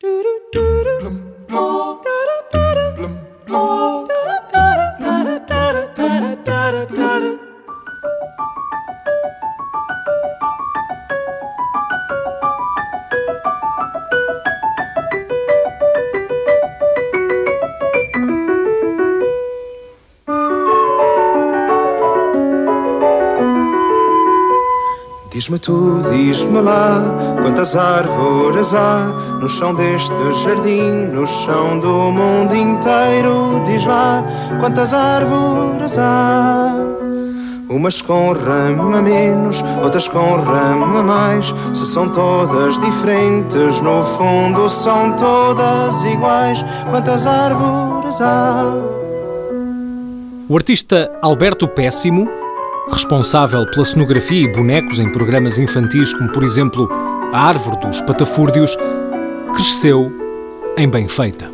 Thank you. Diz-me tu, diz-me lá, quantas árvores há no chão deste jardim, no chão do mundo inteiro. Diz lá, quantas árvores há. Umas com rama menos, outras com rama mais. Se são todas diferentes, no fundo são todas iguais. Quantas árvores há? O artista Alberto Péssimo responsável pela cenografia e bonecos em programas infantis como, por exemplo, A Árvore dos Patafúrdios, cresceu em Benfeita.